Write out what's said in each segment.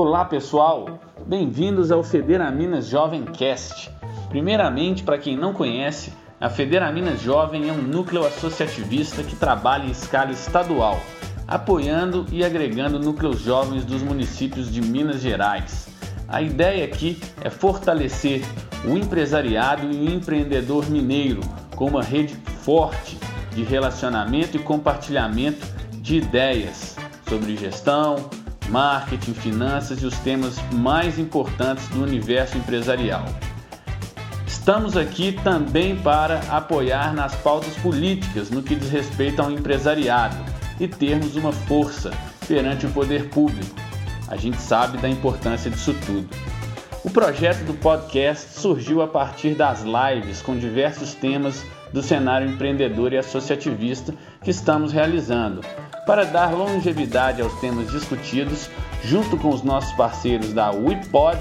Olá pessoal, bem-vindos ao Federaminas Jovem Cast. Primeiramente, para quem não conhece, a Federaminas Jovem é um núcleo associativista que trabalha em escala estadual, apoiando e agregando núcleos jovens dos municípios de Minas Gerais. A ideia aqui é fortalecer o empresariado e o empreendedor mineiro com uma rede forte de relacionamento e compartilhamento de ideias sobre gestão, marketing, finanças e os temas mais importantes do universo empresarial. Estamos aqui também para apoiar nas pautas políticas no que diz respeito ao empresariado e termos uma força perante o poder público. A gente sabe da importância disso tudo. O projeto do podcast surgiu a partir das lives com diversos temas do cenário empreendedor e associativista que estamos realizando, para dar longevidade aos temas discutidos, junto com os nossos parceiros da WePod,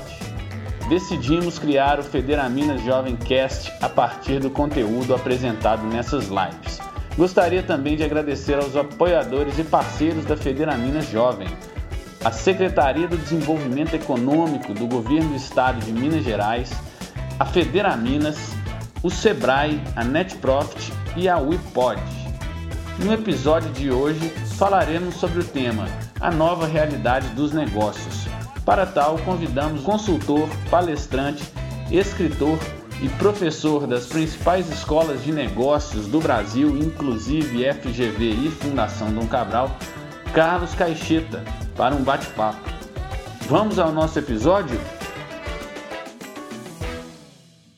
decidimos criar o Federaminas Jovem Cast a partir do conteúdo apresentado nessas lives. Gostaria também de agradecer aos apoiadores e parceiros da Federaminas Jovem, a Secretaria do Desenvolvimento Econômico do Governo do Estado de Minas Gerais, a Federaminas, o Sebrae, a NetProfit e a WePod. No episódio de hoje falaremos sobre o tema A Nova Realidade dos Negócios. Para tal, convidamos consultor, palestrante, escritor e professor das principais escolas de negócios do Brasil, inclusive FGV e Fundação Dom Cabral, Carlos Caixeta, para um bate-papo. Vamos ao nosso episódio?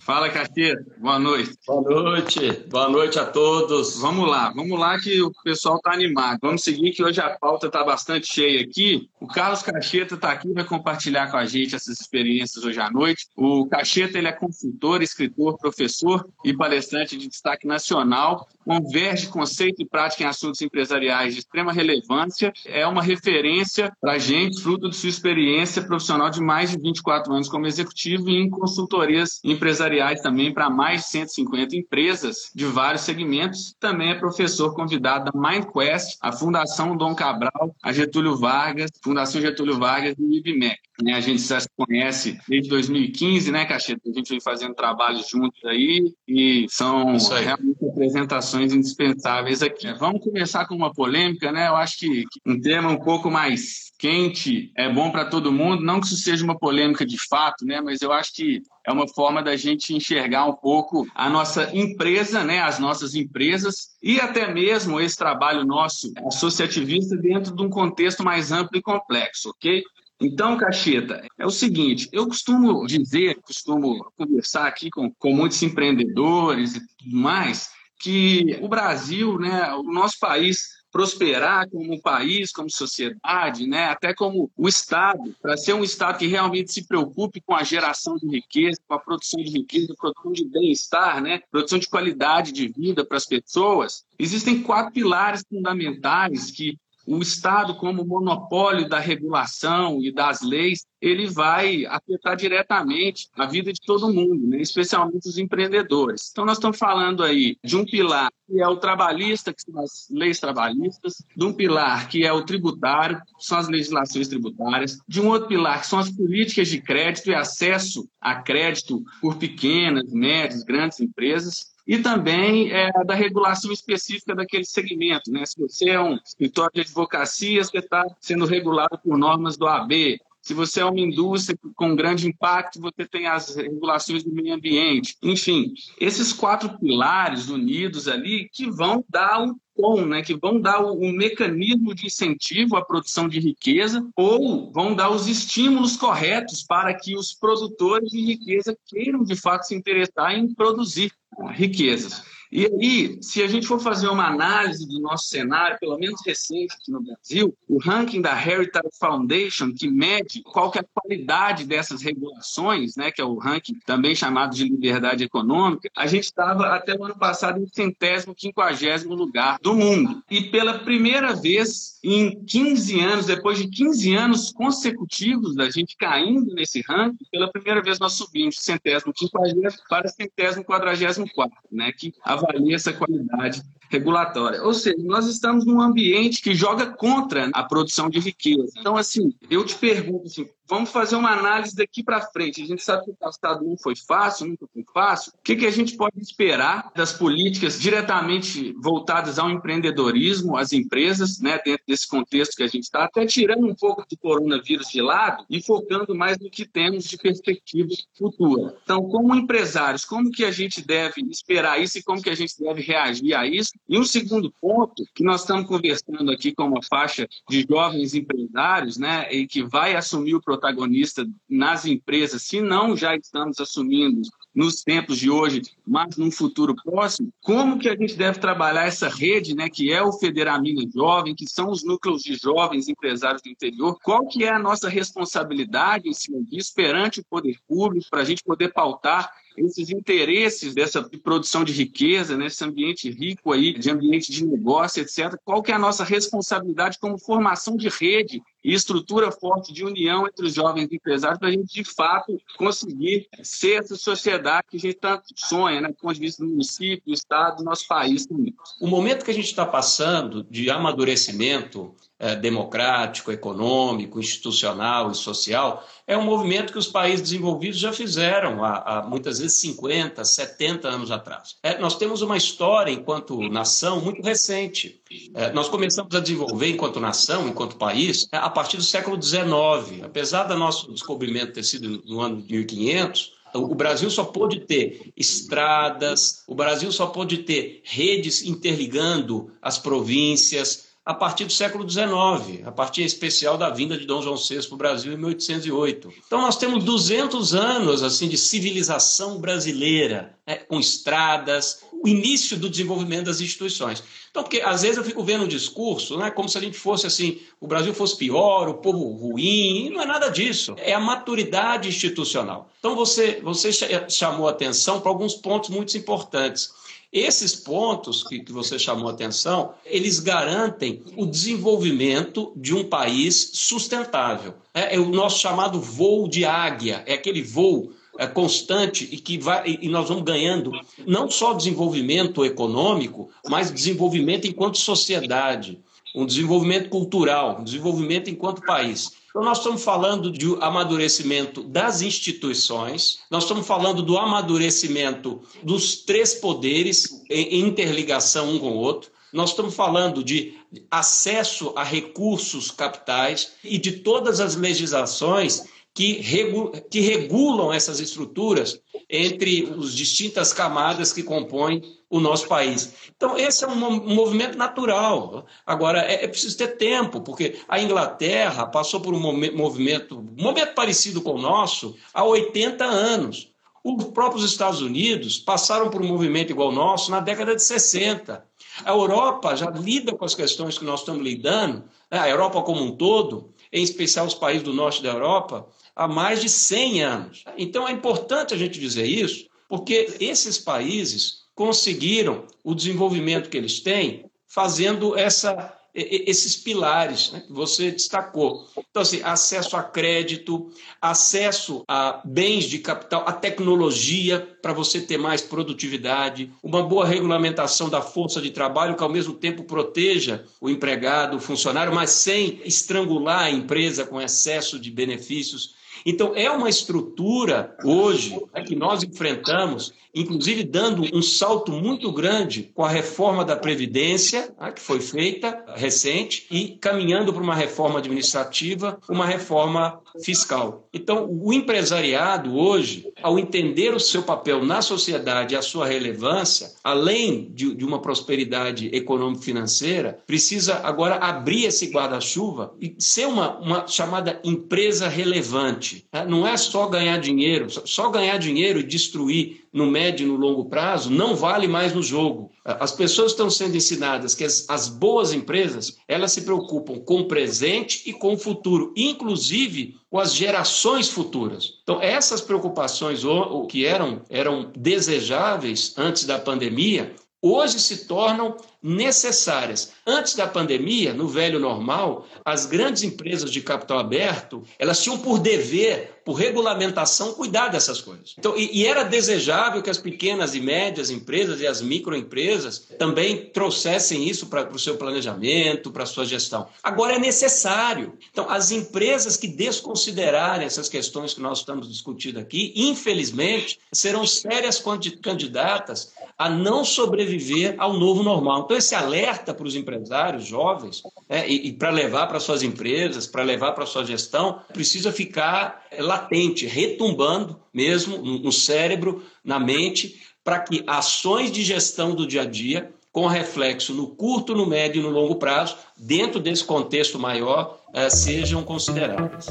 Fala, Carteiro. Boa noite. Boa noite. Boa noite a todos. Vamos lá, vamos lá que o pessoal está animado. Vamos seguir que hoje a pauta está bastante cheia aqui. O Carlos Cacheta está aqui para compartilhar com a gente essas experiências hoje à noite. O Cacheta ele é consultor, escritor, professor e palestrante de destaque nacional. Converge conceito e prática em assuntos empresariais de extrema relevância. É uma referência para a gente, fruto de sua experiência profissional de mais de 24 anos como executivo e em consultorias empresariais também para mais de 150 empresas de vários segmentos. Também é professor convidado da MindQuest, a Fundação Dom Cabral, a Getúlio Vargas, Fundação Getúlio Vargas e o IBMEC. Né, a gente já se conhece desde 2015, né, Cacheta? A gente vem fazendo trabalhos juntos aí e são aí. realmente apresentações indispensáveis aqui. Vamos começar com uma polêmica, né? Eu acho que um tema um pouco mais quente é bom para todo mundo. Não que isso seja uma polêmica de fato, né? Mas eu acho que é uma forma da gente enxergar um pouco a nossa empresa, né? As nossas empresas e até mesmo esse trabalho nosso associativista dentro de um contexto mais amplo e complexo, ok? Então, Cacheta, é o seguinte, eu costumo dizer, costumo conversar aqui com, com muitos empreendedores e tudo mais, que o Brasil, né, o nosso país prosperar como país, como sociedade, né, até como o Estado, para ser um Estado que realmente se preocupe com a geração de riqueza, com a produção de riqueza, produção de bem-estar, né, produção de qualidade de vida para as pessoas, existem quatro pilares fundamentais que o Estado, como monopólio da regulação e das leis, ele vai afetar diretamente a vida de todo mundo, né? especialmente os empreendedores. Então, nós estamos falando aí de um pilar que é o trabalhista, que são as leis trabalhistas, de um pilar que é o tributário, que são as legislações tributárias, de um outro pilar que são as políticas de crédito e acesso a crédito por pequenas, médias, grandes empresas, e também é, da regulação específica daquele segmento. Né? Se você é um escritório de advocacia, você está sendo regulado por normas do AB. Se você é uma indústria com grande impacto, você tem as regulações do meio ambiente. Enfim, esses quatro pilares unidos ali que vão dar um tom, né, que vão dar o, o, mecanismo de incentivo à produção de riqueza ou vão dar os estímulos corretos para que os produtores de riqueza queiram de fato se interessar em produzir riquezas. E aí, se a gente for fazer uma análise do nosso cenário, pelo menos recente aqui no Brasil, o ranking da Heritage Foundation, que mede qual que é a qualidade dessas regulações, né, que é o ranking também chamado de liberdade econômica, a gente estava até o ano passado em centésimo, quinquagésimo lugar do mundo. E pela primeira vez em 15 anos, depois de 15 anos consecutivos da gente caindo nesse ranking, pela primeira vez nós subimos de centésimo, quinquagésimo para centésimo, quadragésimo quarto, né, que a avalie essa qualidade regulatória. Ou seja, nós estamos num ambiente que joga contra a produção de riqueza. Então, assim, eu te pergunto assim, Vamos fazer uma análise daqui para frente. A gente sabe que o passado não foi fácil, nunca foi fácil. O que, que a gente pode esperar das políticas diretamente voltadas ao empreendedorismo, às empresas, né, dentro desse contexto que a gente está, até tirando um pouco do coronavírus de lado e focando mais no que temos de perspectiva futura. Então, como empresários, como que a gente deve esperar isso e como que a gente deve reagir a isso? E um segundo ponto, que nós estamos conversando aqui com uma faixa de jovens empresários, né, e que vai assumir o protagonista nas empresas, se não já estamos assumindo nos tempos de hoje, mas num futuro próximo, como que a gente deve trabalhar essa rede, né, que é o Federamina Jovem, que são os núcleos de jovens empresários do interior, qual que é a nossa responsabilidade em cima disso perante o poder público, para a gente poder pautar esses interesses dessa produção de riqueza, nesse ambiente rico aí, de ambiente de negócio, etc. Qual que é a nossa responsabilidade como formação de rede e estrutura forte de união entre os jovens empresários para a gente, de fato, conseguir ser essa sociedade que a gente tanto sonha, né, do ponto de vista do município, do Estado, do nosso país também. O momento que a gente está passando de amadurecimento é, democrático, econômico, institucional e social, é um movimento que os países desenvolvidos já fizeram há, há muitas vezes 50, 70 anos atrás. É, nós temos uma história, enquanto nação, muito recente. É, nós começamos a desenvolver, enquanto nação, enquanto país, é, a partir do século XIX. Apesar do nosso descobrimento ter sido no ano de 1500, o Brasil só pôde ter estradas, o Brasil só pôde ter redes interligando as províncias, a partir do século XIX, a partir especial da vinda de Dom João VI para o Brasil em 1808. Então nós temos 200 anos assim de civilização brasileira, né, com estradas, o início do desenvolvimento das instituições. Então, porque às vezes eu fico vendo o discurso, né, como se a gente fosse assim, o Brasil fosse pior, o povo ruim, e não é nada disso. É a maturidade institucional. Então você, você chamou atenção para alguns pontos muito importantes. Esses pontos que, que você chamou atenção, eles garantem o desenvolvimento de um país sustentável. É, é o nosso chamado voo de águia, é aquele voo é, constante e que vai, e nós vamos ganhando não só desenvolvimento econômico, mas desenvolvimento enquanto sociedade, um desenvolvimento cultural, um desenvolvimento enquanto país. Então, nós estamos falando de amadurecimento das instituições, nós estamos falando do amadurecimento dos três poderes em interligação um com o outro, nós estamos falando de acesso a recursos capitais e de todas as legislações que, regu que regulam essas estruturas entre as distintas camadas que compõem o nosso país. Então, esse é um, movimento natural. Agora, é, é, preciso ter tempo, porque a Inglaterra passou por um movimento, um momento parecido com o nosso há 80 anos. Os próprios Estados Unidos passaram por um movimento igual ao nosso na década de 60. A Europa já lida com as questões que nós estamos lidando, né? a Europa como um todo, em especial os países do norte da Europa, há mais de 100 anos. Então é importante a gente dizer isso, porque esses países conseguiram o desenvolvimento que eles têm fazendo essa esses pilares né, que você destacou. Então, assim, acesso a crédito, acesso a bens de capital, a tecnologia para você ter mais produtividade, uma boa regulamentação da força de trabalho que, ao mesmo tempo, proteja o empregado, o funcionário, mas sem estrangular a empresa com excesso de benefícios. Então, é uma estrutura hoje né, que nós enfrentamos, inclusive dando um salto muito grande com a reforma da Previdência, né, que foi feita recente, e caminhando para uma reforma administrativa, uma reforma fiscal. Então, o empresariado hoje, ao entender o seu papel na sociedade a sua relevância, além de, de uma prosperidade econômico-financeira, precisa agora abrir esse guarda-chuva e ser uma, uma chamada empresa relevante. Né? Não é só ganhar dinheiro, só ganhar dinheiro e destruir no médio e no longo prazo não vale mais no jogo. As pessoas estão sendo ensinadas que as, as boas empresas elas se preocupam com o presente e com o futuro, inclusive com as gerações futuras. Então, essas preocupações que eram, eram desejáveis antes da pandemia, hoje se tornam necessárias. Antes da pandemia, no velho normal, as grandes empresas de capital aberto, elas tinham por dever, por regulamentação, cuidar dessas coisas. Então, e, e era desejável que as pequenas e médias empresas e as microempresas também trouxessem isso para o seu planejamento, para a sua gestão. Agora é necessário. Então, as empresas que desconsiderarem essas questões que nós estamos discutindo aqui, infelizmente, serão sérias candidatas a não sobreviver ao novo normal. Então, esse alerta para os empresários jovens né, e, e para levar para suas empresas, para levar para sua gestão, precisa ficar latente, retumbando mesmo no cérebro, na mente, para que ações de gestão do dia a dia, com reflexo no curto, no médio e no longo prazo, dentro desse contexto maior, eh, sejam consideradas.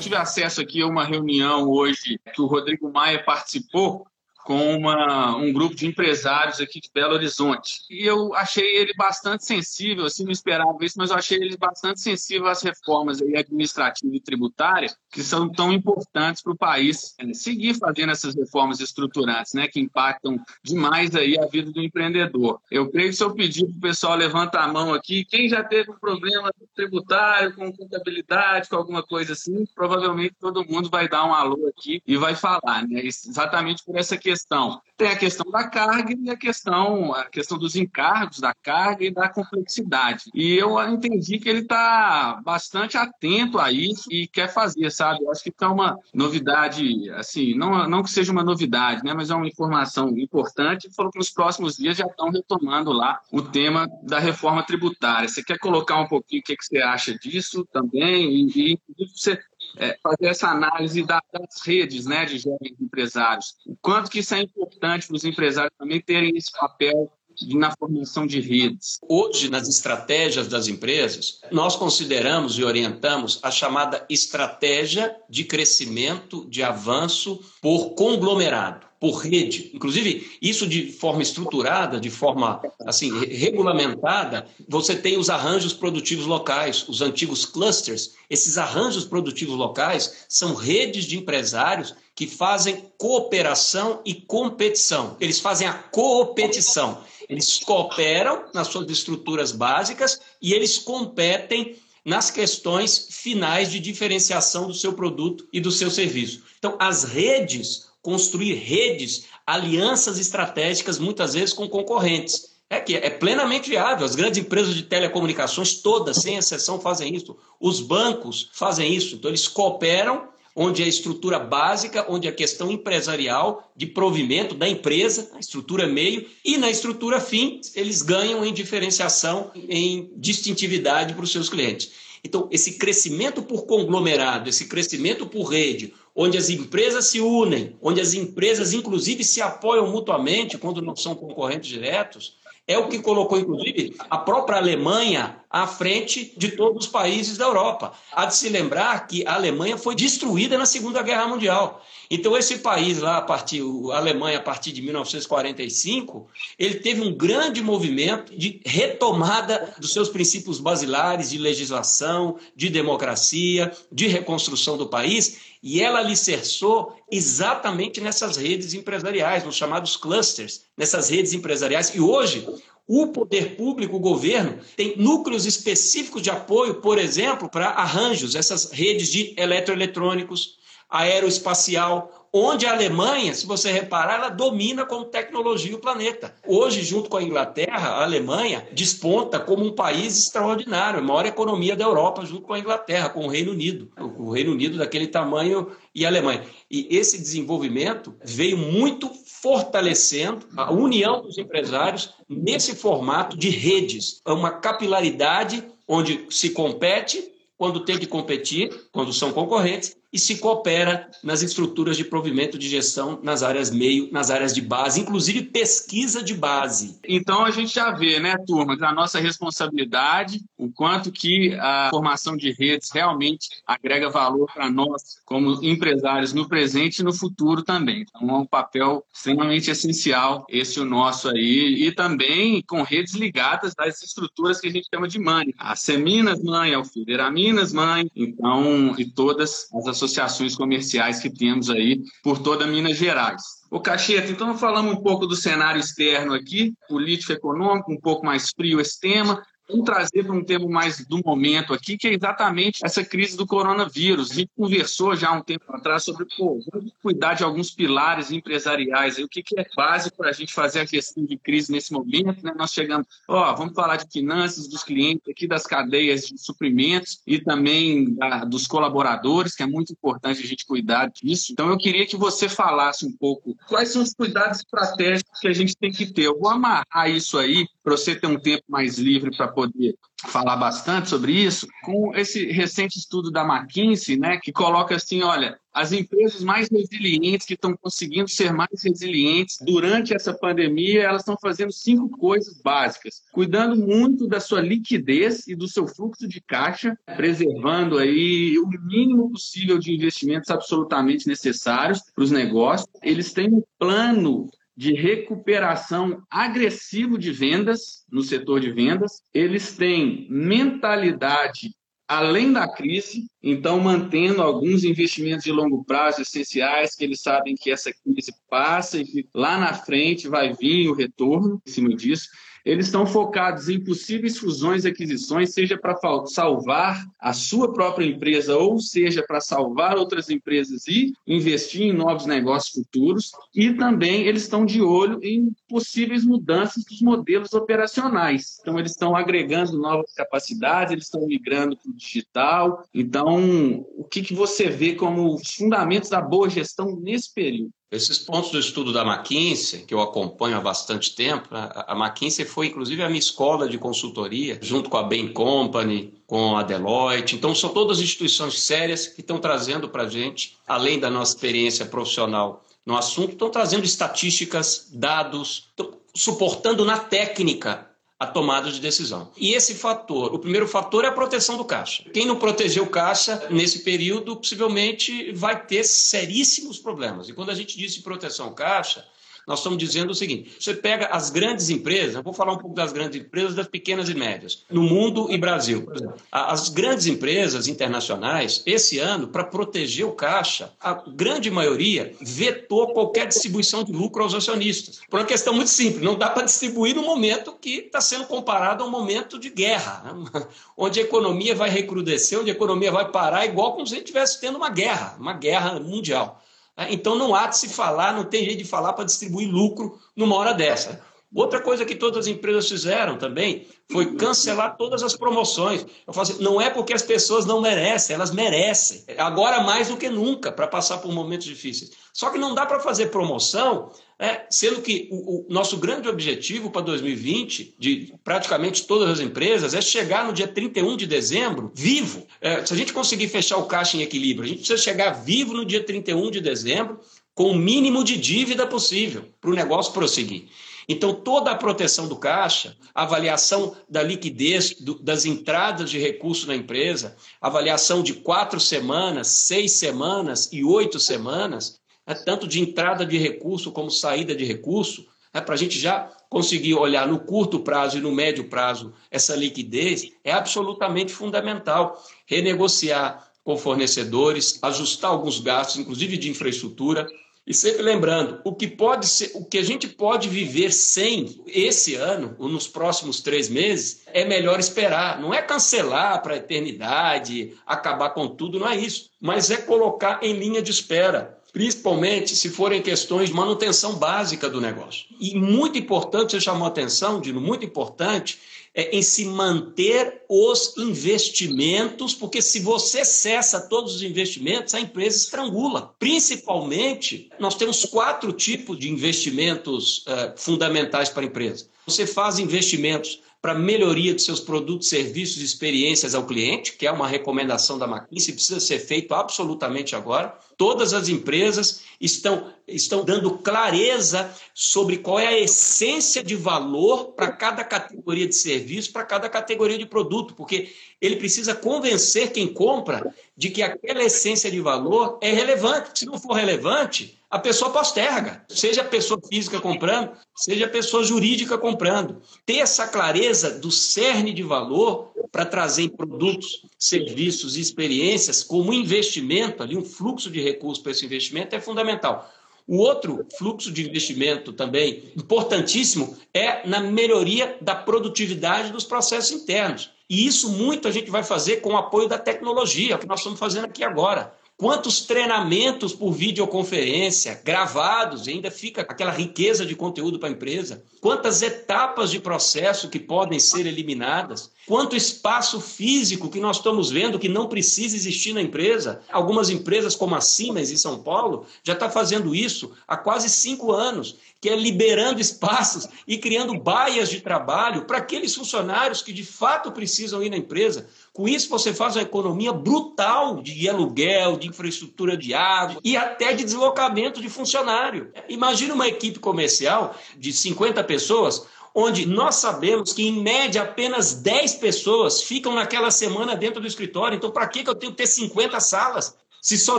tive acesso aqui a uma reunião hoje que o Rodrigo Maia participou com uma, um grupo de empresários aqui de Belo Horizonte. E eu achei ele bastante sensível, assim, não esperava isso, mas eu achei ele bastante sensível às reformas aí administrativa e tributária que são tão importantes para o país é, seguir fazendo essas reformas estruturantes, né, que impactam demais aí a vida do empreendedor. Eu creio que se eu pedir para o pessoal levantar a mão aqui, quem já teve um problema tributário, com contabilidade, com alguma coisa assim, provavelmente todo mundo vai dar um alô aqui e vai falar, né, exatamente por essa questão questão. Tem a questão da carga e a questão, a questão dos encargos da carga e da complexidade. E eu entendi que ele está bastante atento a isso e quer fazer, sabe? Eu acho que é uma novidade, assim, não, não que seja uma novidade, né? Mas é uma informação importante. Ele falou que nos próximos dias já estão retomando lá o tema da reforma tributária. Você quer colocar um pouquinho o que, que você acha disso também? E, e você é, fazer essa análise das redes né, de jovens empresários. O quanto que isso é importante para os empresários também terem esse papel na formação de redes. Hoje, nas estratégias das empresas, nós consideramos e orientamos a chamada estratégia de crescimento, de avanço por conglomerado por rede. Inclusive, isso de forma estruturada, de forma assim regulamentada, você tem os arranjos produtivos locais, os antigos clusters. Esses arranjos produtivos locais são redes de empresários que fazem cooperação e competição. Eles fazem a coopetição. Eles cooperam nas suas estruturas básicas e eles competem nas questões finais de diferenciação do seu produto e do seu serviço. Então, as redes construir redes, alianças estratégicas, muitas vezes com concorrentes. É que é plenamente viável. As grandes empresas de telecomunicações, todas, sem exceção, fazem isso. Os bancos fazem isso. Então, eles cooperam onde a estrutura básica, onde a questão empresarial de provimento da empresa, a estrutura meio, e na estrutura fim, eles ganham em diferenciação, em distintividade para os seus clientes. Então, esse crescimento por conglomerado, esse crescimento por rede, onde as empresas se unem, onde as empresas, inclusive, se apoiam mutuamente quando não são concorrentes diretos, é o que colocou, inclusive, a própria Alemanha à frente de todos os países da Europa. Há de se lembrar que a Alemanha foi destruída na Segunda Guerra Mundial. Então, esse país lá, a, partir, a Alemanha, a partir de 1945, ele teve um grande movimento de retomada dos seus princípios basilares de legislação, de democracia, de reconstrução do país, e ela alicerçou exatamente nessas redes empresariais, nos chamados clusters, nessas redes empresariais. E hoje, o poder público, o governo, tem núcleos específicos de apoio, por exemplo, para arranjos, essas redes de eletroeletrônicos, aeroespacial, onde a Alemanha, se você reparar, ela domina como tecnologia o planeta. Hoje, junto com a Inglaterra, a Alemanha desponta como um país extraordinário, a maior economia da Europa, junto com a Inglaterra, com o Reino Unido. O Reino Unido daquele tamanho e a Alemanha. E esse desenvolvimento veio muito fortalecendo a união dos empresários nesse formato de redes, é uma capilaridade onde se compete quando tem que competir, quando são concorrentes, e se coopera nas estruturas de provimento de gestão nas áreas meio, nas áreas de base, inclusive pesquisa de base. Então a gente já vê, né, turma, da nossa responsabilidade, o quanto que a formação de redes realmente agrega valor para nós como empresários no presente e no futuro também. Então é um papel extremamente essencial esse o nosso aí e também com redes ligadas às estruturas que a gente chama de mãe. A Seminas mãe, a Minas mãe, então e todas as associações comerciais que temos aí por toda Minas Gerais. O Cacheta, então falamos um pouco do cenário externo aqui, político econômico, um pouco mais frio esse tema, Vamos trazer para um tema mais do momento aqui, que é exatamente essa crise do coronavírus. A gente conversou já há um tempo atrás sobre pô, cuidar de alguns pilares empresariais. E o que, que é básico para a gente fazer a gestão de crise nesse momento? Né? Nós chegamos, ó, vamos falar de finanças dos clientes aqui, das cadeias de suprimentos e também da, dos colaboradores, que é muito importante a gente cuidar disso. Então, eu queria que você falasse um pouco quais são os cuidados estratégicos que a gente tem que ter. Eu vou amarrar isso aí para você ter um tempo mais livre para poder falar bastante sobre isso, com esse recente estudo da McKinsey, né, que coloca assim, olha, as empresas mais resilientes que estão conseguindo ser mais resilientes durante essa pandemia, elas estão fazendo cinco coisas básicas, cuidando muito da sua liquidez e do seu fluxo de caixa, preservando aí o mínimo possível de investimentos absolutamente necessários para os negócios. Eles têm um plano de recuperação agressivo de vendas no setor de vendas. Eles têm mentalidade além da crise, então mantendo alguns investimentos de longo prazo essenciais, que eles sabem que essa crise passa e que lá na frente vai vir o retorno em cima disso. Eles estão focados em possíveis fusões e aquisições, seja para salvar a sua própria empresa ou seja para salvar outras empresas e investir em novos negócios futuros. E também eles estão de olho em possíveis mudanças dos modelos operacionais. Então, eles estão agregando novas capacidades, eles estão migrando para o digital. Então, o que, que você vê como os fundamentos da boa gestão nesse período? Esses pontos do estudo da McKinsey, que eu acompanho há bastante tempo, a McKinsey foi inclusive a minha escola de consultoria, junto com a Bain Company, com a Deloitte. Então, são todas instituições sérias que estão trazendo para a gente, além da nossa experiência profissional no assunto, estão trazendo estatísticas, dados, suportando na técnica a tomada de decisão. E esse fator, o primeiro fator é a proteção do caixa. Quem não proteger o caixa nesse período possivelmente vai ter seríssimos problemas. E quando a gente diz proteção caixa, nós estamos dizendo o seguinte: você pega as grandes empresas, eu vou falar um pouco das grandes empresas, das pequenas e médias, no mundo e Brasil. As grandes empresas internacionais, esse ano, para proteger o caixa, a grande maioria vetou qualquer distribuição de lucro aos acionistas. Por uma questão muito simples: não dá para distribuir no momento que está sendo comparado a um momento de guerra, né? onde a economia vai recrudescer, onde a economia vai parar, igual como se a gente estivesse tendo uma guerra, uma guerra mundial. Então não há de se falar, não tem jeito de falar para distribuir lucro numa hora dessa. Outra coisa que todas as empresas fizeram também foi cancelar todas as promoções. Eu falo assim, não é porque as pessoas não merecem, elas merecem. Agora mais do que nunca, para passar por momentos difíceis. Só que não dá para fazer promoção, é, sendo que o, o, nosso grande objetivo para 2020, de praticamente todas as empresas, é chegar no dia 31 de dezembro vivo. É, se a gente conseguir fechar o caixa em equilíbrio, a gente precisa chegar vivo no dia 31 de dezembro com o mínimo de dívida possível para o negócio prosseguir. Então, toda a proteção do caixa, avaliação da liquidez, do, das entradas de recursos na empresa, avaliação de quatro semanas, seis semanas e oito semanas, né, tanto de entrada de recurso como saída de recurso, né, para a gente já conseguir olhar no curto prazo e no médio prazo essa liquidez, é absolutamente fundamental. Renegociar com fornecedores, ajustar alguns gastos, inclusive de infraestrutura, e sempre lembrando, o que pode ser, o que a gente pode viver sem esse ano, ou nos próximos três meses, é melhor esperar. Não é cancelar para a eternidade, acabar com tudo, não é isso. Mas é colocar em linha de espera principalmente se forem questões de manutenção básica do negócio. E muito importante, você chamou a atenção, Dino, muito importante, é, em se manter os investimentos, porque se você cessa todos os investimentos, a empresa estrangula. Principalmente, nós temos quatro tipos de investimentos uh, fundamentais para a empresa. Você faz investimentos para melhoria de seus produtos, serviços e experiências ao cliente, que é uma recomendação da McKinsey, precisa ser feito absolutamente agora. Todas as empresas estão, estão dando clareza sobre qual é a essência de valor para cada categoria de serviço, para cada categoria de produto, porque ele precisa convencer quem compra de que aquela essência de valor é relevante. Se não for relevante, a pessoa posterga, seja a pessoa física comprando, seja a pessoa jurídica comprando. Ter essa clareza do cerne de valor para trazer produtos, serviços e experiências como investimento, ali um fluxo de recursos para esse investimento é fundamental. O outro fluxo de investimento também importantíssimo é na melhoria da produtividade dos processos internos. E isso muito a gente vai fazer com o apoio da tecnologia, que nós estamos fazendo aqui agora. Quantos treinamentos por videoconferência gravados, ainda fica aquela riqueza de conteúdo para a empresa. Quantas etapas de processo que podem ser eliminadas. Quanto espaço físico que nós estamos vendo que não precisa existir na empresa. Algumas empresas, como a Siemens em São Paulo, já está fazendo isso há quase cinco anos, que é liberando espaços e criando baias de trabalho para aqueles funcionários que de fato precisam ir na empresa. Com isso, você faz uma economia brutal de aluguel, de infraestrutura de água e até de deslocamento de funcionário. Imagina uma equipe comercial de 50 pessoas, onde nós sabemos que, em média, apenas 10 pessoas ficam naquela semana dentro do escritório. Então, para que eu tenho que ter 50 salas? Se só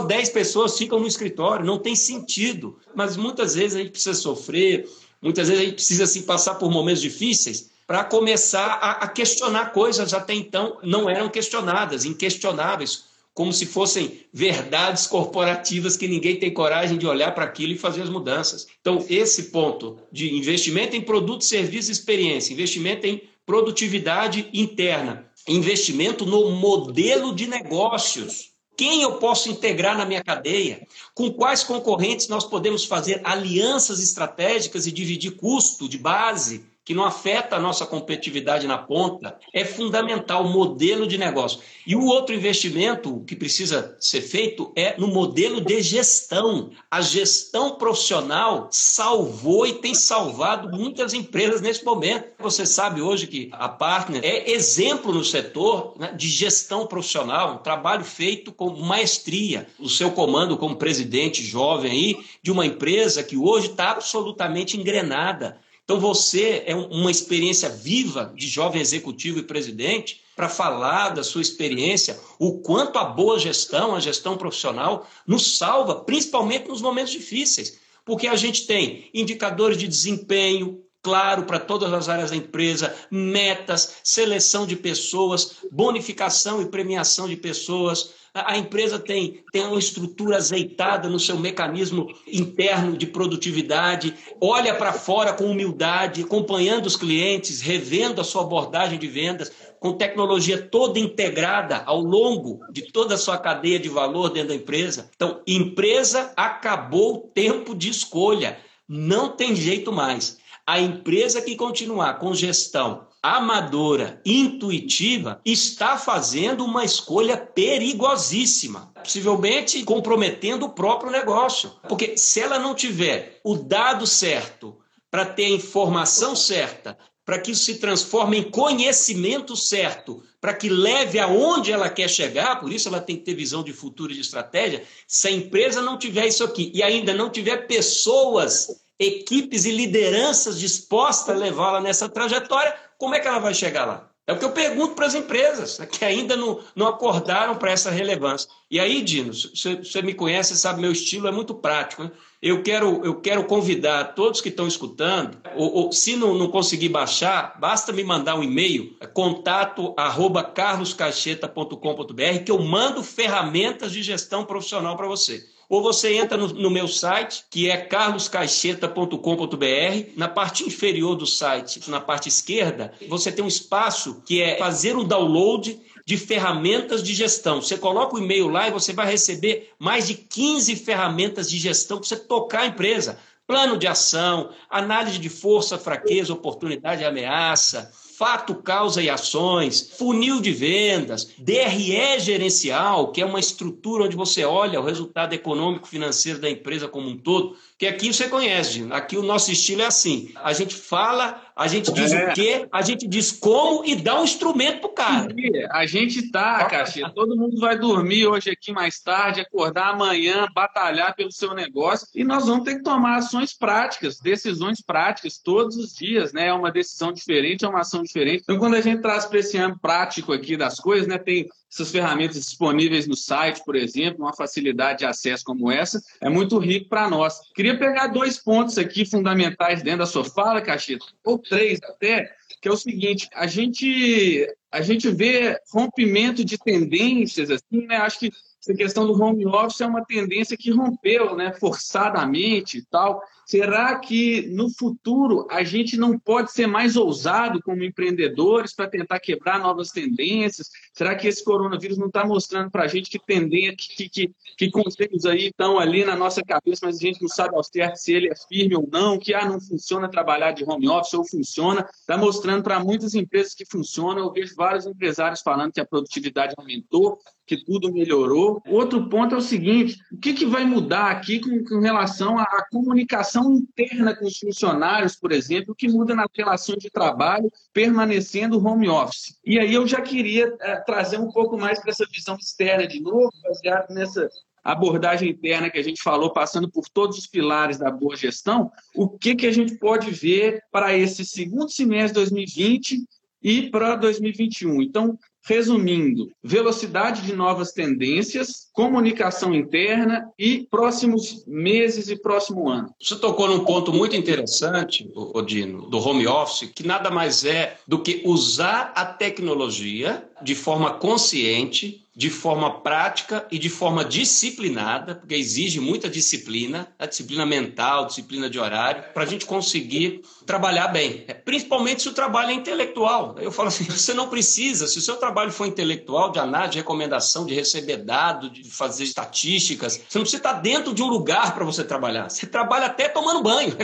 10 pessoas ficam no escritório, não tem sentido. Mas muitas vezes a gente precisa sofrer, muitas vezes a gente precisa assim, passar por momentos difíceis para começar a, a, questionar coisas até então não eram questionadas, inquestionáveis, como se fossem verdades corporativas que ninguém tem coragem de olhar para aquilo e fazer as mudanças. Então, esse ponto de investimento em produto, serviço e experiência, investimento em produtividade interna, investimento no modelo de negócios. Quem eu posso integrar na minha cadeia? Com quais concorrentes nós podemos fazer alianças estratégicas e dividir custo de base? Que não afeta a nossa competitividade na ponta, é fundamental o modelo de negócio. E o outro investimento que precisa ser feito é no modelo de gestão. A gestão profissional salvou e tem salvado muitas empresas nesse momento. Você sabe hoje que a Partner é exemplo no setor né, de gestão profissional, um trabalho feito com maestria. O seu comando como presidente jovem aí de uma empresa que hoje está absolutamente engrenada então você é uma experiência viva de jovem executivo e presidente para falar da sua experiência, o quanto a boa gestão, a gestão profissional, nos salva, principalmente nos momentos difíceis. Porque a gente tem indicadores de desempenho, claro para todas as áreas da empresa, metas, seleção de pessoas, bonificação e premiação de pessoas, a empresa tem, tem uma estrutura azeitada no seu mecanismo interno de produtividade, olha para fora com humildade, acompanhando os clientes, revendo a sua abordagem de vendas, com tecnologia toda integrada ao longo de toda a sua cadeia de valor dentro da empresa. Então, empresa acabou o tempo de escolha. Não tem jeito mais. A empresa que continuar com gestão amadora, intuitiva, está fazendo uma escolha perigosíssima, possivelmente comprometendo o próprio negócio. Porque se ela não tiver o dado certo para ter a informação certa, para que isso se transforme em conhecimento certo, para que leve aonde ela quer chegar, por isso ela tem que ter visão de futuro e de estratégia. Se a empresa não tiver isso aqui e ainda não tiver pessoas, equipes e lideranças dispostas a levá-la nessa trajetória, como é que ela vai chegar lá? É o que eu pergunto para as empresas, né, que ainda não, não acordaram para essa relevância. E aí, Dino, você, me conhece, sabe, meu estilo é muito prático. Né? Eu, quero, eu quero convidar todos que estão escutando, ou, ou se não, não conseguir baixar, basta me mandar um e-mail, é contato arroba carloscacheta.com.br, que eu mando ferramentas de gestão profissional para você ou você entra no, no meu site, que é carloscaixeta.com.br. Na parte inferior do site, na parte esquerda, você tem um espaço que é fazer um download de ferramentas de gestão. Você coloca o e-mail lá e você vai receber mais de 15 ferramentas de gestão para você tocar a empresa. Plano de ação, análise de força, fraqueza, oportunidade e ameaça, fato, causa e ações, funil de vendas, DRE gerencial, que é uma estrutura onde você olha o resultado econômico financeiro da empresa como um todo, Porque aqui você conhece, aqui o nosso estilo é assim. A gente fala, a gente diz é. o quê, a gente diz como e dá um instrumento pro cara. A gente tá, Caxia, todo mundo vai dormir hoje aqui mais tarde, acordar amanhã, batalhar pelo seu negócio e nós vamos ter que tomar ações práticas, decisões práticas todos os dias, né? É uma decisão diferente, é uma ação diferente. Então, quando a gente traz para esse ano prático aqui das coisas, né? Tem essas ferramentas disponíveis no site, por exemplo, uma facilidade de acesso como essa, é muito rico para nós. Queria pegar dois pontos aqui fundamentais dentro da sua fala, Cachito, ou três até, que é o seguinte: a gente, a gente vê rompimento de tendências, assim, né? Acho que essa questão do home office é uma tendência que rompeu, né, forçadamente e tal. Será que no futuro a gente não pode ser mais ousado como empreendedores para tentar quebrar novas tendências? Será que esse coronavírus não está mostrando para a gente que tendência, que, que, que conceitos aí estão ali na nossa cabeça, mas a gente não sabe ao certo se ele é firme ou não, que ah, não funciona trabalhar de home office ou funciona? Está mostrando para muitas empresas que funciona. Eu vejo vários empresários falando que a produtividade aumentou, que tudo melhorou. Outro ponto é o seguinte: o que, que vai mudar aqui com, com relação à, comunicação interna com os funcionários, por exemplo, o que muda na relação de trabalho permanecendo home office? E aí eu já queria é, trazer um pouco mais para essa visão externa de novo, baseado nessa abordagem interna que a gente falou, passando por todos os pilares da boa gestão, o que, que a gente pode ver para esse segundo semestre de 2020 e para 2021. Então, Resumindo, velocidade de novas tendências, comunicação interna e próximos meses e próximo ano. Você tocou num ponto muito interessante, Odino, do home office, que nada mais é do que usar a tecnologia de forma consciente de forma prática e de forma disciplinada, porque exige muita disciplina, a disciplina mental, disciplina de horário, para a gente conseguir trabalhar bem. É, principalmente se o trabalho é intelectual. Eu falo assim: você não precisa, se o seu trabalho for intelectual, de análise, de recomendação, de receber dados, de fazer estatísticas, você não precisa estar dentro de um lugar para você trabalhar. Você trabalha até tomando banho.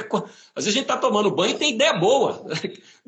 Às vezes a gente está tomando banho e tem ideia boa.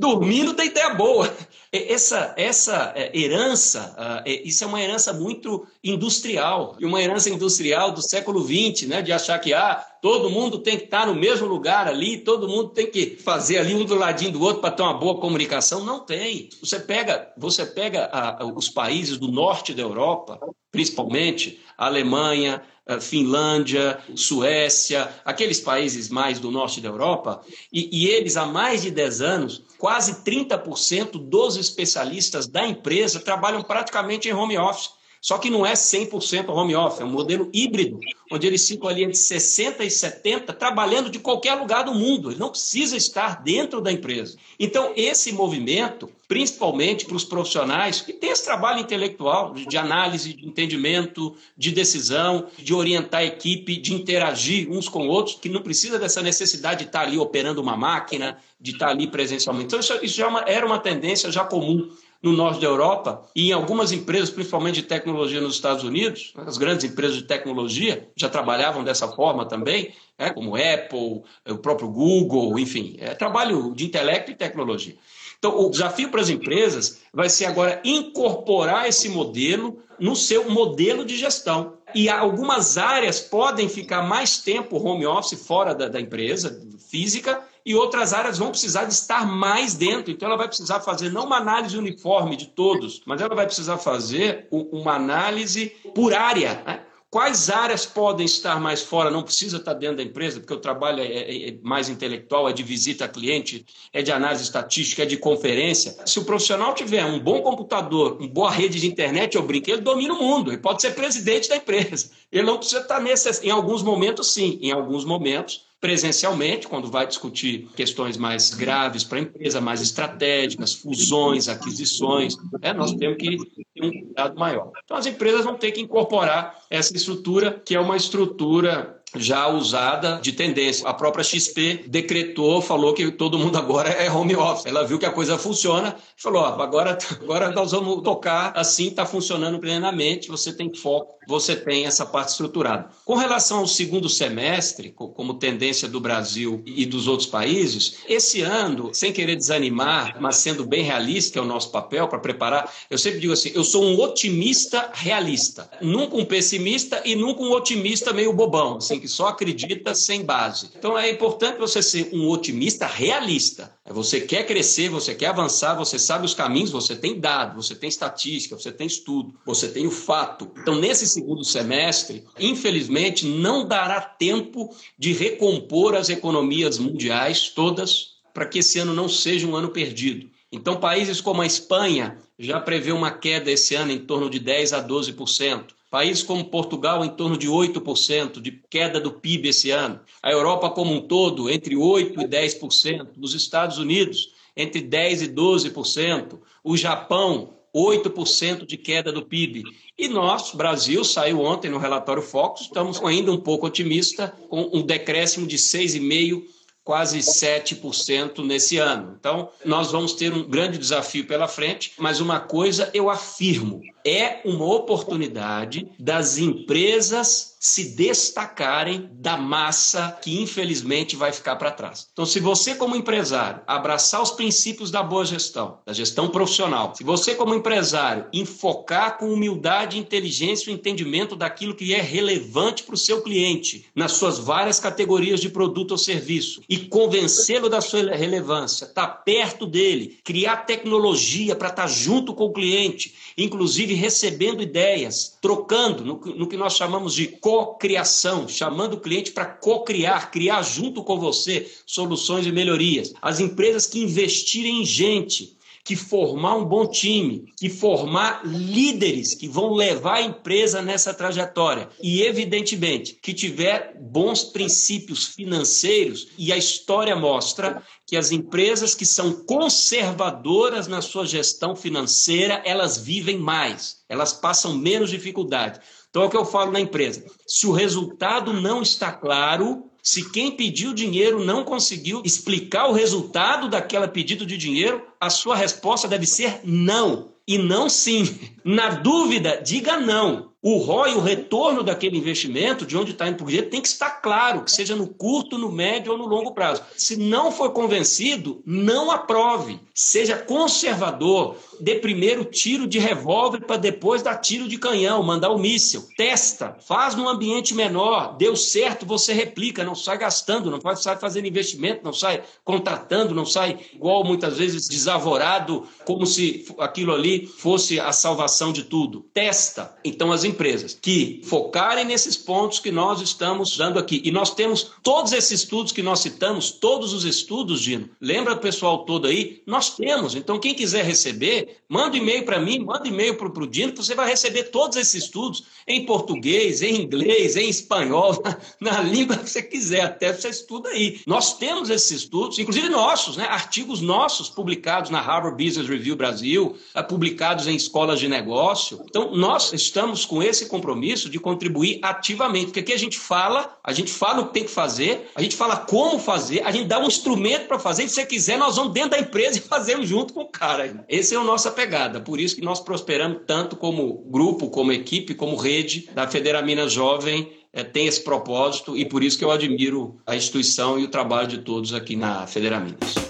Dormindo tem ideia boa. Essa, essa é, herança, ah, é, isso é uma herança muito industrial, e uma herança industrial do século XX, né? de achar que ah, todo mundo tem que estar no mesmo lugar ali, todo mundo tem que fazer ali um do ladinho do outro para ter uma boa comunicação. Não tem. Você pega, você pega a, os países do norte da Europa, principalmente a Alemanha, Finlândia, Suécia, aqueles países mais do norte da Europa, e, e eles há mais de 10 anos, quase 30% dos especialistas da empresa trabalham praticamente em home office. Só que não é 100% home office, é um modelo híbrido, onde eles ficam ali entre 60 e 70 trabalhando de qualquer lugar do mundo. Ele não precisa estar dentro da empresa. Então, esse movimento, principalmente para os profissionais que têm esse trabalho intelectual de análise, de entendimento, de decisão, de orientar a equipe, de interagir uns com outros, que não precisa dessa necessidade de estar ali operando uma máquina, de estar ali presencialmente. Então, isso, já é era uma tendência já comum no norte da Europa e em algumas empresas, principalmente de tecnologia nos Estados Unidos, as grandes empresas de tecnologia já trabalhavam dessa forma também, né, como Apple, o próprio Google, enfim, é trabalho de intelecto e tecnologia. Então, o desafio para as empresas vai ser agora incorporar esse modelo no seu modelo de gestão. E algumas áreas podem ficar mais tempo home office fora da, da empresa física e outras áreas vão precisar de estar mais dentro. Então, ela vai precisar fazer não uma análise uniforme de todos, mas ela vai precisar fazer uma análise por área. Né? Quais áreas podem estar mais fora? Não precisa estar dentro da empresa, porque o trabalho é, é, é, mais intelectual, é de visita a cliente, é de análise estatística, é de conferência. Se o profissional tiver um bom computador, uma boa rede de internet, eu brinco, ele domina o mundo, ele pode ser presidente da empresa. Ele não precisa estar nesse. Em alguns momentos, sim, em alguns momentos presencialmente, quando vai discutir questões mais graves para a empresa, mais estratégicas, fusões, aquisições, né, nós temos que ter um cuidado maior. Então, as empresas vão ter que incorporar essa estrutura, que é uma estrutura já usada de tendência. A própria XP decretou, falou que todo mundo agora é home office. Ela viu que a coisa funciona, falou: ó, agora, agora nós vamos tocar assim, está funcionando plenamente, você tem foco, você tem essa parte estruturada. Com relação ao segundo semestre, como tendência do Brasil e dos outros países, esse ano, sem querer desanimar, mas sendo bem realista, que é o nosso papel para preparar, eu sempre digo assim: eu sou um otimista realista, nunca um pessimista e nunca um otimista meio bobão. Assim, que só acredita sem base. Então é importante você ser um otimista realista. É, você quer crescer, você quer avançar, você sabe os caminhos, você tem dado, você tem estatística, você tem estudo, você tem o fato. Então, nesse segundo semestre, infelizmente, não dará tempo de recompor as economias mundiais todas para que esse ano não seja um ano perdido. Então, países como a Espanha já prevê uma queda esse ano em torno de 10 a 12%. Países como Portugal, em torno de 8% de queda do PIB esse ano. A Europa como um todo, entre 8% e 10%. Nos Estados Unidos, entre 10% e 12%. O Japão, 8% de queda do PIB. E nós, Brasil, saiu ontem no relatório Focus, estamos ainda um pouco otimista, com um decréscimo de 6,5% quase 7% nesse ano. Então, nós vamos ter um grande desafio pela frente, mas uma coisa eu afirmo: é uma oportunidade das empresas se destacarem da massa que infelizmente vai ficar para trás. Então, se você como empresário abraçar os princípios da boa gestão, da gestão profissional, se você como empresário enfocar com humildade, inteligência o entendimento daquilo que é relevante para o seu cliente nas suas várias categorias de produto ou serviço e convencê-lo da sua relevância, estar tá perto dele, criar tecnologia para estar tá junto com o cliente, inclusive recebendo ideias, trocando no, no que nós chamamos de cocriação, chamando o cliente para co-criar, criar junto com você soluções e melhorias. As empresas que investirem em gente, que formar um bom time, que formar líderes que vão levar a empresa nessa trajetória e, evidentemente, que tiver bons princípios financeiros e a história mostra que as empresas que são conservadoras na sua gestão financeira, elas vivem mais, elas passam menos dificuldade. Então é o que eu falo na empresa. Se o resultado não está claro, se quem pediu dinheiro não conseguiu explicar o resultado daquela pedido de dinheiro, a sua resposta deve ser não e não sim. Na dúvida, diga não o ROI, o retorno daquele investimento, de onde está indo para o dinheiro, tem que estar claro, que seja no curto, no médio ou no longo prazo. Se não for convencido, não aprove. Seja conservador, dê primeiro tiro de revólver para depois dar tiro de canhão, mandar o míssil. Testa, faz num ambiente menor, deu certo, você replica, não sai gastando, não sai fazendo investimento, não sai contratando, não sai igual muitas vezes desavorado, como se aquilo ali fosse a salvação de tudo. Testa. Então as empresas que focarem nesses pontos que nós estamos dando aqui. E nós temos todos esses estudos que nós citamos, todos os estudos, Dino. Lembra o pessoal todo aí? Nós temos. Então, quem quiser receber, manda e-mail para mim, manda e-mail para o Dino, que você vai receber todos esses estudos em português, em inglês, em espanhol, na, na língua que você quiser, até você estuda aí. Nós temos esses estudos, inclusive nossos, né? artigos nossos publicados na Harvard Business Review Brasil, publicados em escolas de negócio. Então, nós estamos com esse compromisso de contribuir ativamente, porque aqui a gente fala, a gente fala o que tem que fazer, a gente fala como fazer, a gente dá um instrumento para fazer, e se você quiser, nós vamos dentro da empresa e fazemos junto com o cara. Essa é a nossa pegada, por isso que nós prosperamos tanto como grupo, como equipe, como rede da Federamina Jovem, é, tem esse propósito e por isso que eu admiro a instituição e o trabalho de todos aqui na Federaminas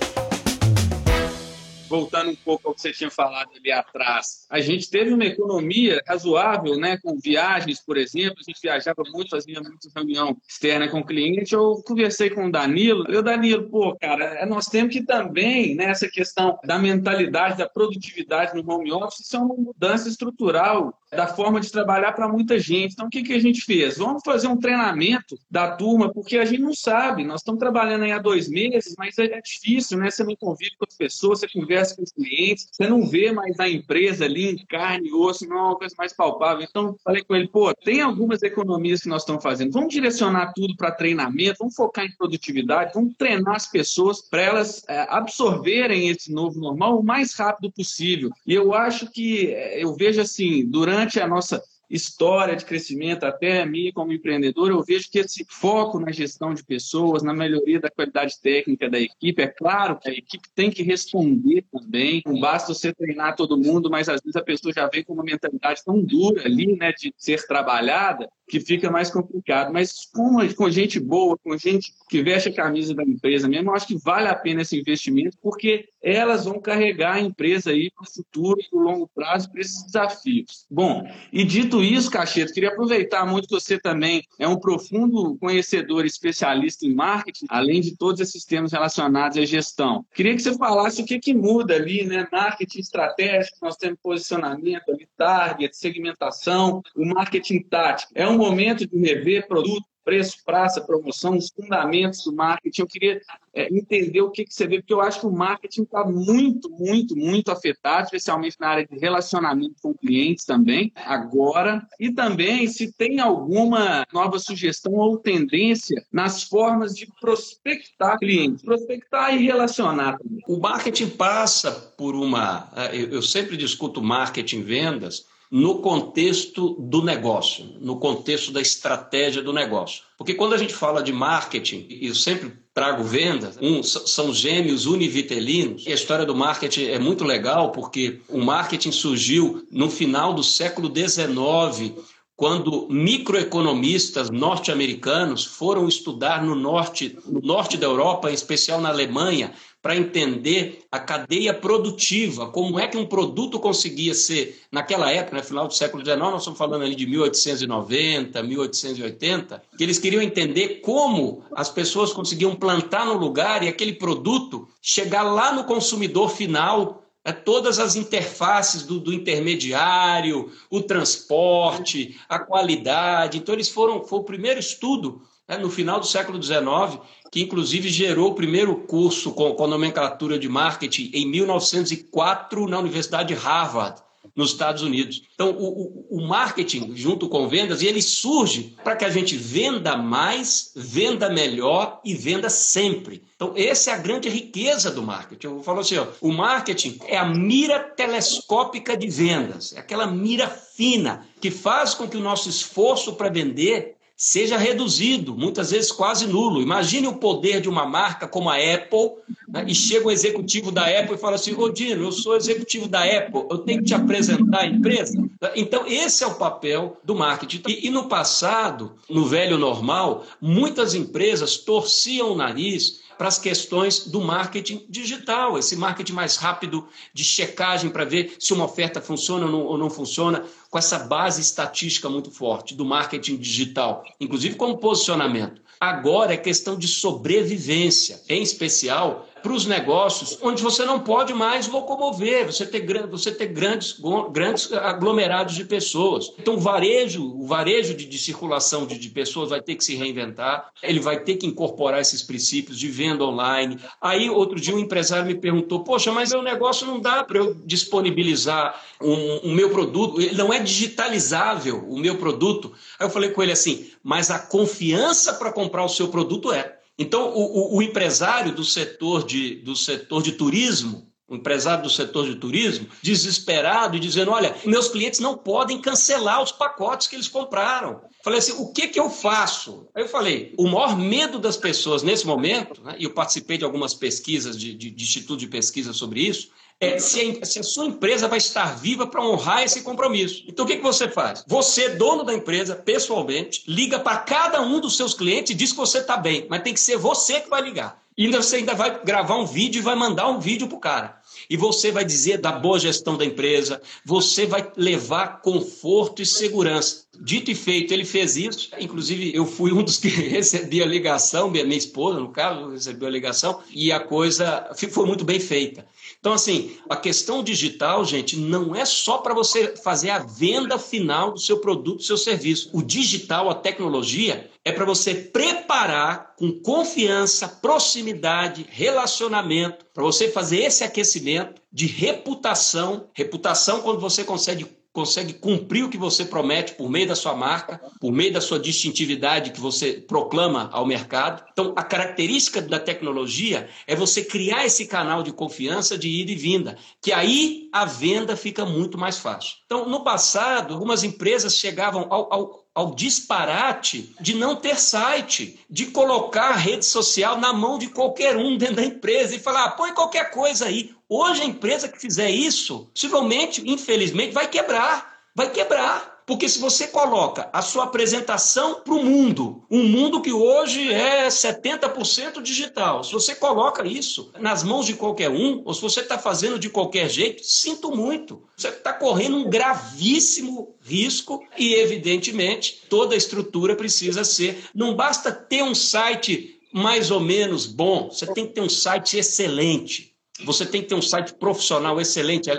voltando um pouco ao que você tinha falado ali atrás, a gente teve uma economia razoável, né, com viagens, por exemplo, a gente viajava muito, fazia muita reunião externa com o cliente, eu conversei com o Danilo, eu, Danilo, pô, cara, é, nós temos que também, nessa né, questão da mentalidade, da produtividade no home office, isso é uma mudança estrutural da forma de trabalhar para muita gente. Então, o que, que a gente fez? Vamos fazer um treinamento da turma, porque a gente não sabe, nós estamos trabalhando aí há dois meses, mas é, difícil, né? Você não convive com as pessoas, você conversa conversa com os clientes, você não vê mais a empresa ali em carne e osso, não é uma coisa mais palpável. Então, falei com ele, pô, tem algumas economias que nós estamos fazendo, vamos direcionar tudo para treinamento, vamos focar em produtividade, vamos treinar as pessoas para elas é, absorverem esse novo normal o mais rápido possível. E eu acho que, é, eu vejo assim, durante a nossa história de crescimento, até a mim como empreendedor, eu vejo que esse foco na gestão de pessoas, na melhoria da qualidade técnica da equipe, é claro que a equipe tem que responder também, não basta você treinar todo mundo, mas às vezes a pessoa já vem com uma mentalidade tão dura ali, né, de ser trabalhada, que fica mais complicado. Mas com, com gente boa, com gente que veste a camisa da empresa mesmo, eu acho que vale a pena esse investimento, porque elas vão carregar a empresa aí para o futuro, para o longo prazo, para esses desafios. Bom, e dito isso, Cacheta, queria aproveitar muito que você também é um profundo conhecedor especialista em marketing, além de todos esses temas relacionados à gestão. Queria que você falasse o que, que muda ali, né? Marketing estratégico, nós temos posicionamento ali, target, segmentação, o marketing tático. É um momento de rever produto, preço, praça, promoção, os fundamentos do marketing. Eu queria é, entender o que, que você vê, porque eu acho que o marketing está muito, muito, muito afetado, especialmente na área de relacionamento com clientes também, agora. E também se tem alguma nova sugestão ou tendência nas formas de prospectar clientes, prospectar e relacionar também. O marketing passa por uma. É, eu sempre discuto marketing vendas no contexto do negócio, no contexto da estratégia do negócio. Porque quando a gente fala de marketing, e eu sempre trago vendas, um, são gêmeos univitelinos, e a história do marketing é muito legal porque o marketing surgiu no final do século XIX, quando microeconomistas norte-americanos foram estudar no norte, no norte da Europa, em especial na Alemanha, para entender a cadeia produtiva, como é que um produto conseguia ser, naquela época, no final do século XIX, nós estamos falando ali de 1890, 1880, que eles queriam entender como as pessoas conseguiam plantar no lugar e aquele produto chegar lá no consumidor final é todas as interfaces do, do, intermediário, o transporte, a qualidade. Então, eles foram, foi o primeiro estudo né, no final do século XIX que inclusive gerou o primeiro curso com, com nomenclatura de marketing em 1904 na Universidade de Harvard, nos Estados Unidos. Então, o, o, o marketing, junto com vendas, ele surge para que a gente venda mais, venda melhor e venda sempre. Então, essa é a grande riqueza do marketing. Eu falo assim: ó, o marketing é a mira telescópica de vendas, é aquela mira fina que faz com que o nosso esforço para vender seja reduzido, muitas vezes quase nulo. Imagine o poder de uma marca como a Apple, né, e chega o executivo da Apple e fala assim: Ô Dino, eu sou executivo da Apple, eu tenho que te apresentar a empresa. Então, esse é o papel do marketing. E, e no passado, no velho normal, muitas empresas torciam o nariz para as questões do marketing digital, esse marketing mais rápido de checagem para ver se uma oferta funciona ou não, ou não, funciona, com essa base estatística muito forte do marketing digital, inclusive como posicionamento. Agora é questão de sobrevivência, em especial para os negócios onde você não pode mais locomover, você ter, você ter grandes, grandes aglomerados de pessoas. Então, o varejo, o varejo de, de circulação de, de, pessoas vai ter que se reinventar, ele vai ter que incorporar esses princípios de venda online. Aí, outro dia, um empresário me perguntou: Poxa, mas meu negócio não dá para eu disponibilizar o um, um meu produto, ele não é digitalizável o meu produto. Aí eu falei com ele assim: Mas a confiança para comprar o seu produto é. Então, o, o, o empresário do setor de, do setor de turismo, o empresário do setor de turismo, desesperado e dizendo: olha, meus clientes não podem cancelar os pacotes que eles compraram. Falei assim: o que, que eu faço? Aí eu falei: o maior medo das pessoas nesse momento, né, e eu participei de algumas pesquisas, de, de, de instituto de pesquisa sobre isso, é se a, se a, sua empresa vai estar viva para honrar esse compromisso. Então, o que, que você faz? Você, dono da empresa, pessoalmente, liga para cada um dos seus clientes e diz que você está bem, mas tem que ser você que vai ligar. E ainda você ainda vai gravar um vídeo e vai mandar um vídeo para o cara. E você vai dizer da boa gestão da empresa, você vai levar conforto e segurança. Dito e feito, ele fez isso. Inclusive, eu fui um dos que recebi a ligação, minha esposa, no caso, recebeu a ligação, e a coisa foi muito bem feita. Então, assim, a questão digital, gente, não é só para você fazer a venda final do seu produto, do seu serviço. O digital, a tecnologia, é para você preparar com confiança, proximidade, relacionamento, para você fazer esse aquecimento de reputação. Reputação quando você consegue consegue cumprir o que você promete por meio da sua marca, por meio da sua distintividade que você proclama ao mercado. Então, a característica da tecnologia é você criar esse canal de confiança de ida e vinda, que aí a venda fica muito mais fácil. Então, no passado, algumas empresas chegavam ao, ao ao disparate de não ter site, de colocar a rede social na mão de qualquer um dentro da empresa e falar, ah, põe qualquer coisa aí. Hoje a empresa que fizer isso, possivelmente, infelizmente, vai quebrar. Vai quebrar Porque se você coloca a sua apresentação para o mundo, um mundo que hoje é 70% digital, se você coloca isso nas mãos de qualquer um, ou se você está fazendo de qualquer jeito, sinto muito. Você está correndo um gravíssimo risco e, evidentemente, toda a estrutura precisa ser. Não basta ter um site mais ou menos bom, você tem que ter um site excelente. Você tem que ter um site profissional excelente.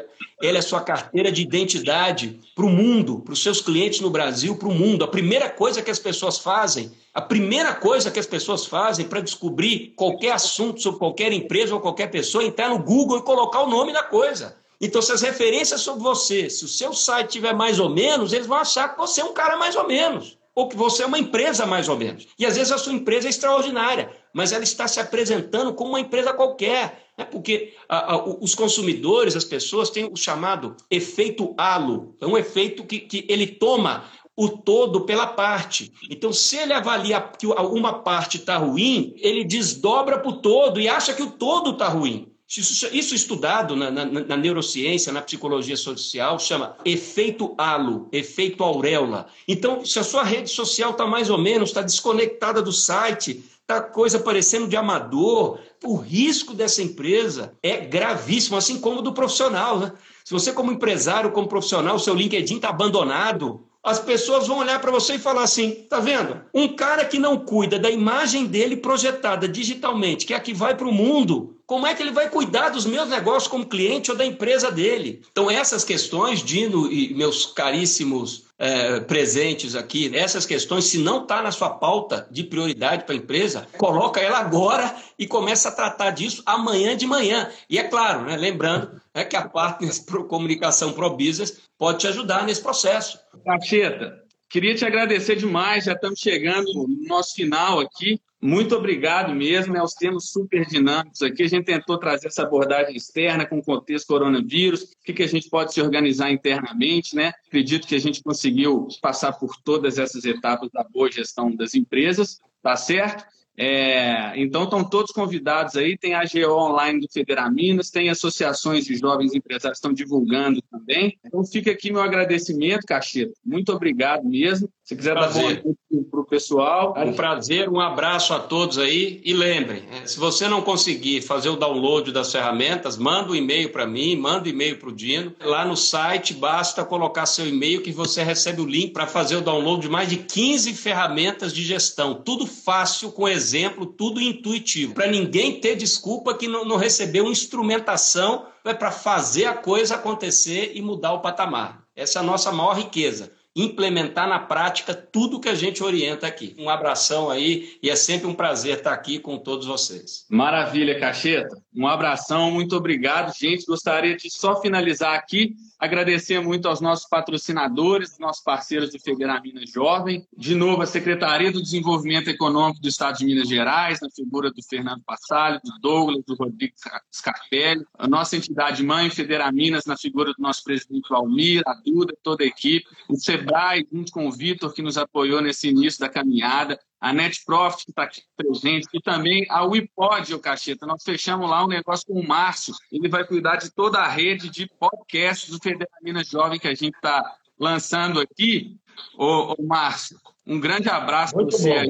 Ele é sua carteira de identidade para o mundo, para os seus clientes no Brasil, para o mundo. A primeira coisa que as pessoas fazem, a primeira coisa que as pessoas fazem para descobrir qualquer assunto sobre qualquer empresa ou qualquer pessoa é entrar no Google e colocar o nome da coisa. Então, se as referências sobre você, se o seu site tiver mais ou menos, eles vão achar que você é um cara mais ou menos ou que você é uma empresa mais ou menos. E às vezes a sua empresa é extraordinária, mas ela está se apresentando como uma empresa qualquer. Né? Porque a, a, os consumidores, as pessoas, têm o chamado efeito halo. É um efeito que, que ele toma o todo pela parte. Então, se ele avalia que uma parte está ruim, ele desdobra para o todo e acha que o todo está ruim. Isso, isso estudado na, na, na, neurociência, na psicologia social, chama efeito halo, efeito auréola. Então, se a sua rede social está mais ou menos, está desconectada do site, está coisa parecendo de amador, o risco dessa empresa é gravíssimo, assim como do profissional. Né? Se você, como empresário, como profissional, seu LinkedIn está abandonado, as pessoas vão olhar para você e falar assim: tá vendo? Um cara que não cuida da imagem dele projetada digitalmente, que é a que vai para o mundo, como é que ele vai cuidar dos meus negócios como cliente ou da empresa dele? Então, essas questões, Dino e meus caríssimos é, presentes aqui, essas questões, se não está na sua pauta de prioridade para a empresa, coloca ela agora e começa a tratar disso amanhã de manhã. E é claro, né, lembrando é que a Partners Pro Comunicação Pro Business pode te ajudar nesse processo. Cacheta, queria te agradecer demais, já estamos chegando no nosso final aqui. Muito obrigado mesmo, né? Os temas super dinâmicos aqui. A gente tentou trazer essa abordagem externa com o contexto coronavírus, o que, que a gente pode se organizar internamente, né? Acredito que a gente conseguiu passar por todas essas etapas da boa gestão das empresas, tá certo? É, então estão todos convidados aí, tem a GO Online do Federaminas, tem associações de jovens empresários que estão divulgando também. Então fica aqui meu agradecimento, Cacheta. Muito obrigado mesmo. Se quiser prazer. dar boa para o pessoal. Um prazer, um abraço a todos aí. E lembrem, é, se você não conseguir fazer o download das ferramentas, manda um e-mail para mim, manda um e-mail para o Dino. Lá no site basta colocar seu e-mail que você recebe o link para fazer o download de mais de 15 ferramentas de gestão. Tudo fácil, com exemplo, tudo intuitivo. Para ninguém ter desculpa que não, não recebeu instrumentação é para fazer a coisa acontecer e mudar o patamar. Essa é a nossa maior riqueza implementar na prática tudo que a gente orienta aqui. Um abração aí e é sempre um prazer estar aqui com todos vocês. Maravilha, Cacheta. Um abração, muito obrigado, gente. Gostaria de só finalizar aqui Agradecer muito aos nossos patrocinadores, nossos parceiros do Federal Minas Jovem. De novo, a Secretaria do Desenvolvimento Econômico do Estado de Minas Gerais, na figura do Fernando Passalho, do Douglas, do Rodrigo Scarpelli. A nossa entidade mãe, Federal Minas, na figura do nosso presidente Valmir, a Duda, toda a equipe. O SEBRAE, junto com o Vitor, que nos apoiou nesse início da caminhada a Net Profit, que está aqui presente, e também a WePod, o Cacheta. Nós fechamos lá um negócio com o Márcio, ele vai cuidar de toda a rede de podcasts do Federal Minas Jovem que a gente está lançando aqui. Ô, ô, Márcio, um grande abraço para você aí.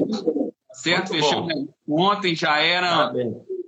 Certo? Muito Fechamos bom. ontem, já era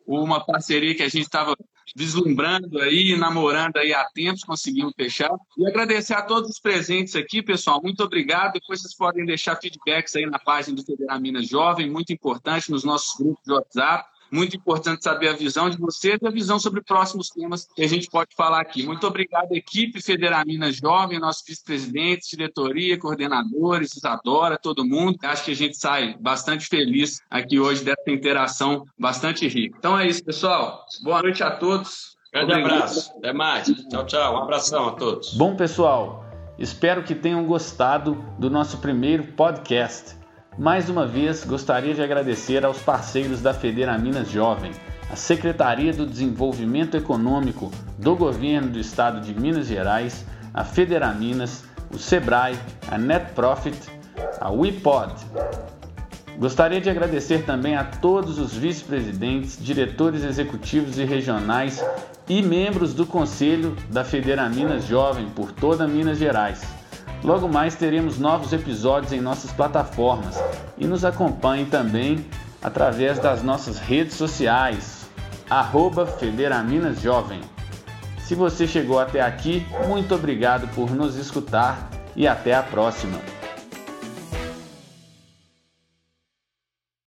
uma parceria que a gente estava vislumbrando aí, namorando aí há tempos, conseguimos fechar. E agradecer a todos os presentes aqui, pessoal. Muito obrigado. Depois vocês podem deixar feedbacks aí na página do Federal Minas Jovem, muito importante nos nossos grupos de WhatsApp. Muito importante saber a visão de vocês e a visão sobre próximos temas que a gente pode falar aqui. Muito obrigado, equipe Federal Minas Jovem, nossos vice-presidentes, diretoria, coordenadores, Isadora, todo mundo. Acho que a gente sai bastante feliz aqui hoje dessa interação bastante rica. Então é isso, pessoal. Boa noite a todos. Grande obrigado. abraço. Até mais. Tchau, tchau. Um abração a todos. Bom, pessoal, espero que tenham gostado do nosso primeiro podcast. Mais uma vez, gostaria de agradecer aos parceiros da Federa Minas Jovem, a Secretaria do Desenvolvimento Econômico do Governo do Estado de Minas Gerais, a Federa Minas, o SEBRAE, a Net Profit, a WePod. Gostaria de agradecer também a todos os vice-presidentes, diretores executivos e regionais e membros do Conselho da Federa Minas Jovem por toda Minas Gerais Logo mais teremos novos episódios em nossas plataformas e nos acompanhe também através das nossas redes sociais, arroba Federaminas Jovem. Se você chegou até aqui, muito obrigado por nos escutar e até a próxima.